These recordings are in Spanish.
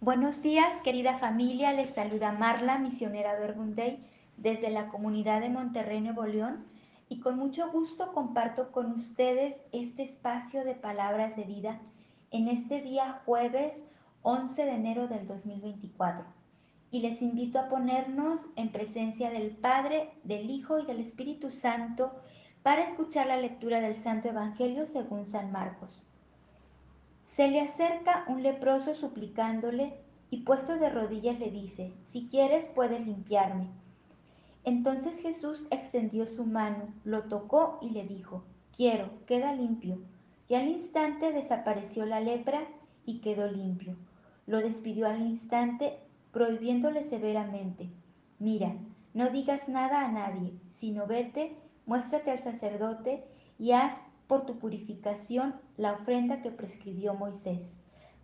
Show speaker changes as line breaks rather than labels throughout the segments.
Buenos días, querida familia. Les saluda Marla, misionera Verbunday, desde la comunidad de Monterrey, Nuevo León. Y con mucho gusto comparto con ustedes este espacio de palabras de vida en este día jueves 11 de enero del 2024. Y les invito a ponernos en presencia del Padre, del Hijo y del Espíritu Santo para escuchar la lectura del Santo Evangelio según San Marcos. Se le acerca un leproso suplicándole y puesto de rodillas le dice, si quieres puedes limpiarme. Entonces Jesús extendió su mano, lo tocó y le dijo, quiero, queda limpio. Y al instante desapareció la lepra y quedó limpio. Lo despidió al instante, prohibiéndole severamente, mira, no digas nada a nadie, sino vete, muéstrate al sacerdote y haz por tu purificación la ofrenda que prescribió Moisés,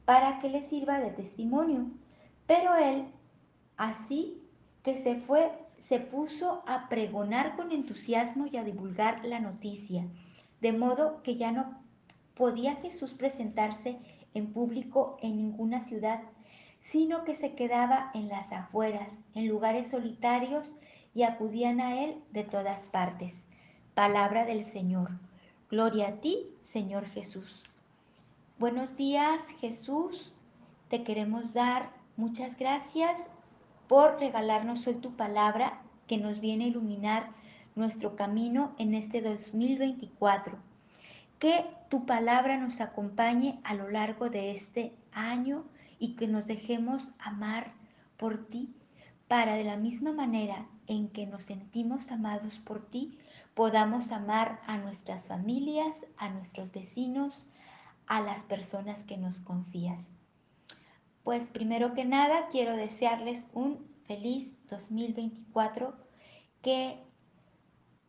para que le sirva de testimonio. Pero él, así que se fue, se puso a pregonar con entusiasmo y a divulgar la noticia, de modo que ya no podía Jesús presentarse en público en ninguna ciudad, sino que se quedaba en las afueras, en lugares solitarios, y acudían a él de todas partes. Palabra del Señor. Gloria a ti, Señor Jesús. Buenos días, Jesús. Te queremos dar muchas gracias por regalarnos hoy tu palabra que nos viene a iluminar nuestro camino en este 2024. Que tu palabra nos acompañe a lo largo de este año y que nos dejemos amar por ti para de la misma manera en que nos sentimos amados por ti, podamos amar a nuestras familias, a nuestros vecinos, a las personas que nos confías. Pues primero que nada quiero desearles un feliz 2024, que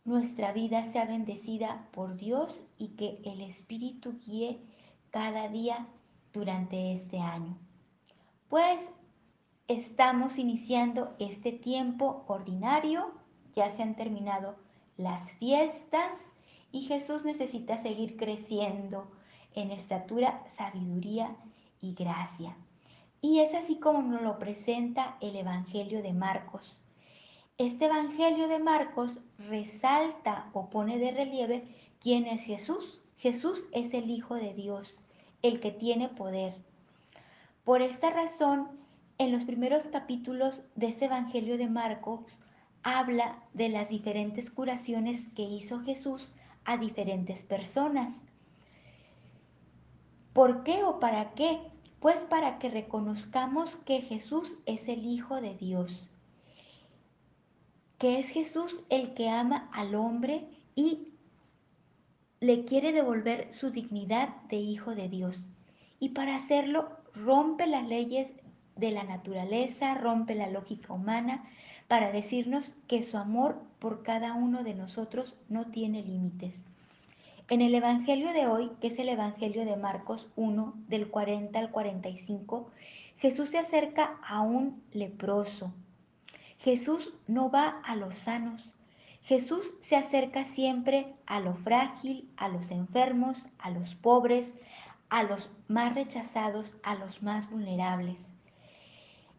nuestra vida sea bendecida por Dios y que el Espíritu guíe cada día durante este año. Pues estamos iniciando este tiempo ordinario, ya se han terminado las fiestas y Jesús necesita seguir creciendo en estatura, sabiduría y gracia. Y es así como nos lo presenta el Evangelio de Marcos. Este Evangelio de Marcos resalta o pone de relieve quién es Jesús. Jesús es el Hijo de Dios, el que tiene poder. Por esta razón, en los primeros capítulos de este Evangelio de Marcos, habla de las diferentes curaciones que hizo Jesús a diferentes personas. ¿Por qué o para qué? Pues para que reconozcamos que Jesús es el Hijo de Dios, que es Jesús el que ama al hombre y le quiere devolver su dignidad de Hijo de Dios. Y para hacerlo rompe las leyes de la naturaleza, rompe la lógica humana, para decirnos que su amor por cada uno de nosotros no tiene límites. En el Evangelio de hoy, que es el Evangelio de Marcos 1, del 40 al 45, Jesús se acerca a un leproso. Jesús no va a los sanos. Jesús se acerca siempre a lo frágil, a los enfermos, a los pobres, a los más rechazados, a los más vulnerables.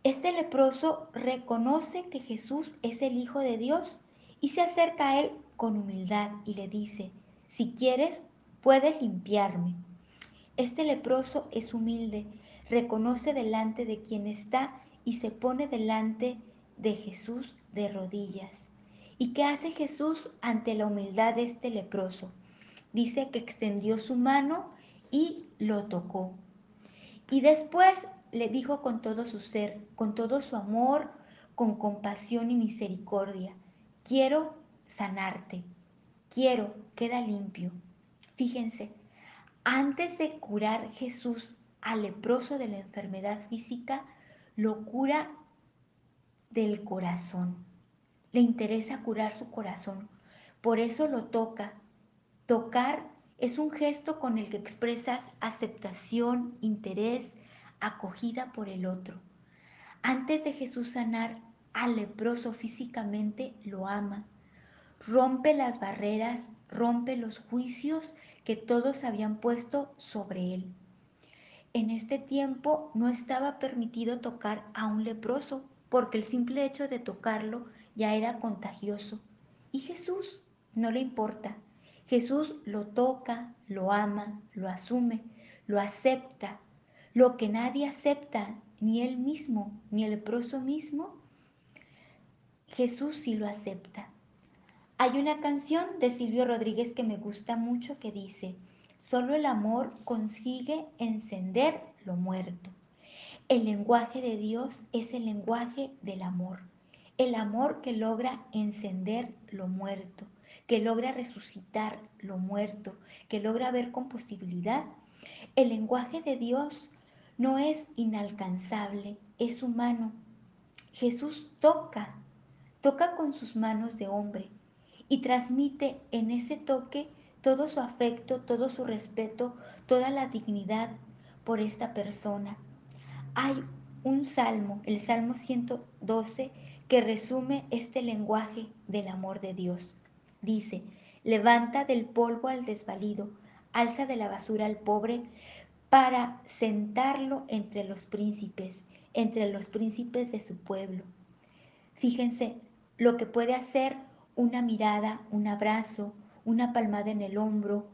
Este leproso reconoce que Jesús es el Hijo de Dios y se acerca a él con humildad y le dice, si quieres, puedes limpiarme. Este leproso es humilde, reconoce delante de quien está y se pone delante de Jesús de rodillas. ¿Y qué hace Jesús ante la humildad de este leproso? Dice que extendió su mano y lo tocó. Y después le dijo con todo su ser, con todo su amor, con compasión y misericordia, quiero sanarte, quiero, queda limpio. Fíjense, antes de curar Jesús al leproso de la enfermedad física, lo cura del corazón. Le interesa curar su corazón. Por eso lo toca. Tocar es un gesto con el que expresas aceptación, interés, acogida por el otro. Antes de Jesús sanar al leproso físicamente, lo ama. Rompe las barreras, rompe los juicios que todos habían puesto sobre él. en este tiempo no estaba permitido tocar a un leproso, porque el simple hecho de tocarlo ya era contagioso. Y Jesús no le importa. Jesús lo toca, lo ama, lo asume, lo acepta. Lo que nadie acepta, ni él mismo, ni el leproso mismo, Jesús sí lo acepta. Hay una canción de Silvio Rodríguez que me gusta mucho que dice, solo el amor consigue encender lo muerto. El lenguaje de Dios es el lenguaje del amor. El amor que logra encender lo muerto, que logra resucitar lo muerto, que logra ver con posibilidad. El lenguaje de Dios no es inalcanzable, es humano. Jesús toca, toca con sus manos de hombre y transmite en ese toque todo su afecto, todo su respeto, toda la dignidad por esta persona. Hay un salmo, el Salmo 112, que resume este lenguaje del amor de Dios. Dice, levanta del polvo al desvalido, alza de la basura al pobre, para sentarlo entre los príncipes, entre los príncipes de su pueblo. Fíjense lo que puede hacer una mirada, un abrazo, una palmada en el hombro,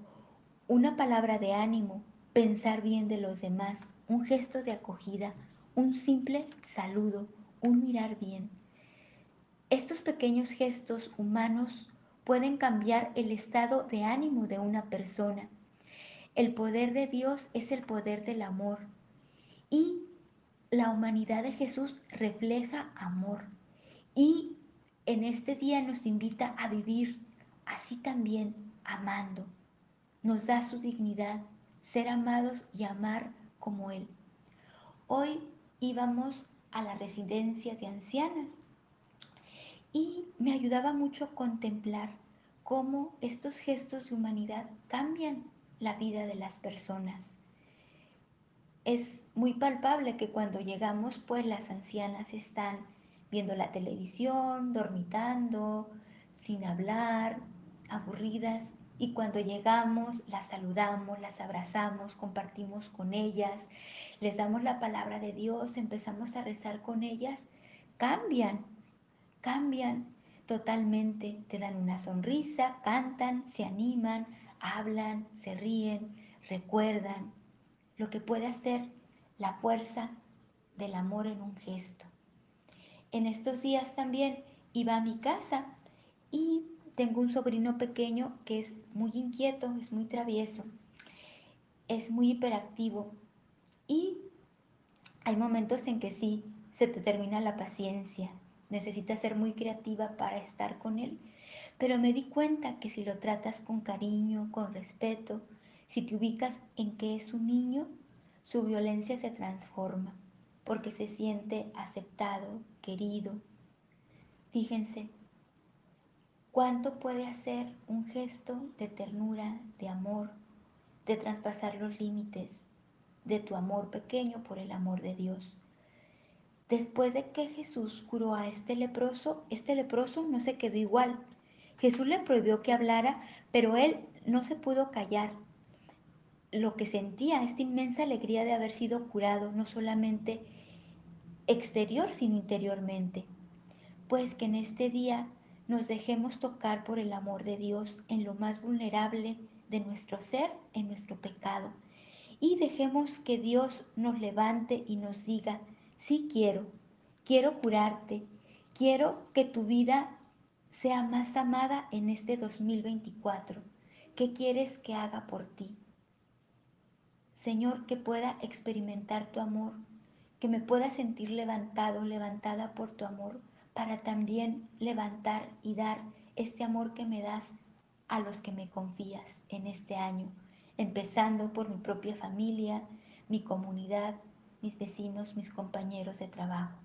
una palabra de ánimo, pensar bien de los demás, un gesto de acogida, un simple saludo, un mirar bien. Estos pequeños gestos humanos pueden cambiar el estado de ánimo de una persona. El poder de Dios es el poder del amor y la humanidad de Jesús refleja amor y en este día nos invita a vivir así también amando. Nos da su dignidad, ser amados y amar como Él. Hoy íbamos a la residencia de ancianas y me ayudaba mucho contemplar cómo estos gestos de humanidad cambian la vida de las personas. Es muy palpable que cuando llegamos, pues las ancianas están viendo la televisión, dormitando, sin hablar, aburridas, y cuando llegamos las saludamos, las abrazamos, compartimos con ellas, les damos la palabra de Dios, empezamos a rezar con ellas, cambian cambian totalmente, te dan una sonrisa, cantan, se animan, hablan, se ríen, recuerdan lo que puede hacer la fuerza del amor en un gesto. En estos días también iba a mi casa y tengo un sobrino pequeño que es muy inquieto, es muy travieso, es muy hiperactivo y hay momentos en que sí, se te termina la paciencia, necesitas ser muy creativa para estar con él. Pero me di cuenta que si lo tratas con cariño, con respeto, si te ubicas en que es un niño, su violencia se transforma porque se siente aceptado, querido. Fíjense, cuánto puede hacer un gesto de ternura, de amor, de traspasar los límites de tu amor pequeño por el amor de Dios. Después de que Jesús curó a este leproso, este leproso no se quedó igual. Jesús le prohibió que hablara, pero él no se pudo callar. Lo que sentía, esta inmensa alegría de haber sido curado, no solamente exterior, sino interiormente. Pues que en este día nos dejemos tocar por el amor de Dios en lo más vulnerable de nuestro ser, en nuestro pecado. Y dejemos que Dios nos levante y nos diga, sí quiero, quiero curarte, quiero que tu vida sea más amada en este 2024. ¿Qué quieres que haga por ti? Señor, que pueda experimentar tu amor, que me pueda sentir levantado, levantada por tu amor, para también levantar y dar este amor que me das a los que me confías en este año, empezando por mi propia familia, mi comunidad, mis vecinos, mis compañeros de trabajo.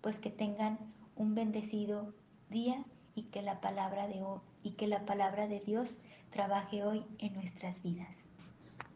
Pues que tengan un bendecido día y que la palabra de y que la palabra de Dios trabaje hoy en nuestras vidas.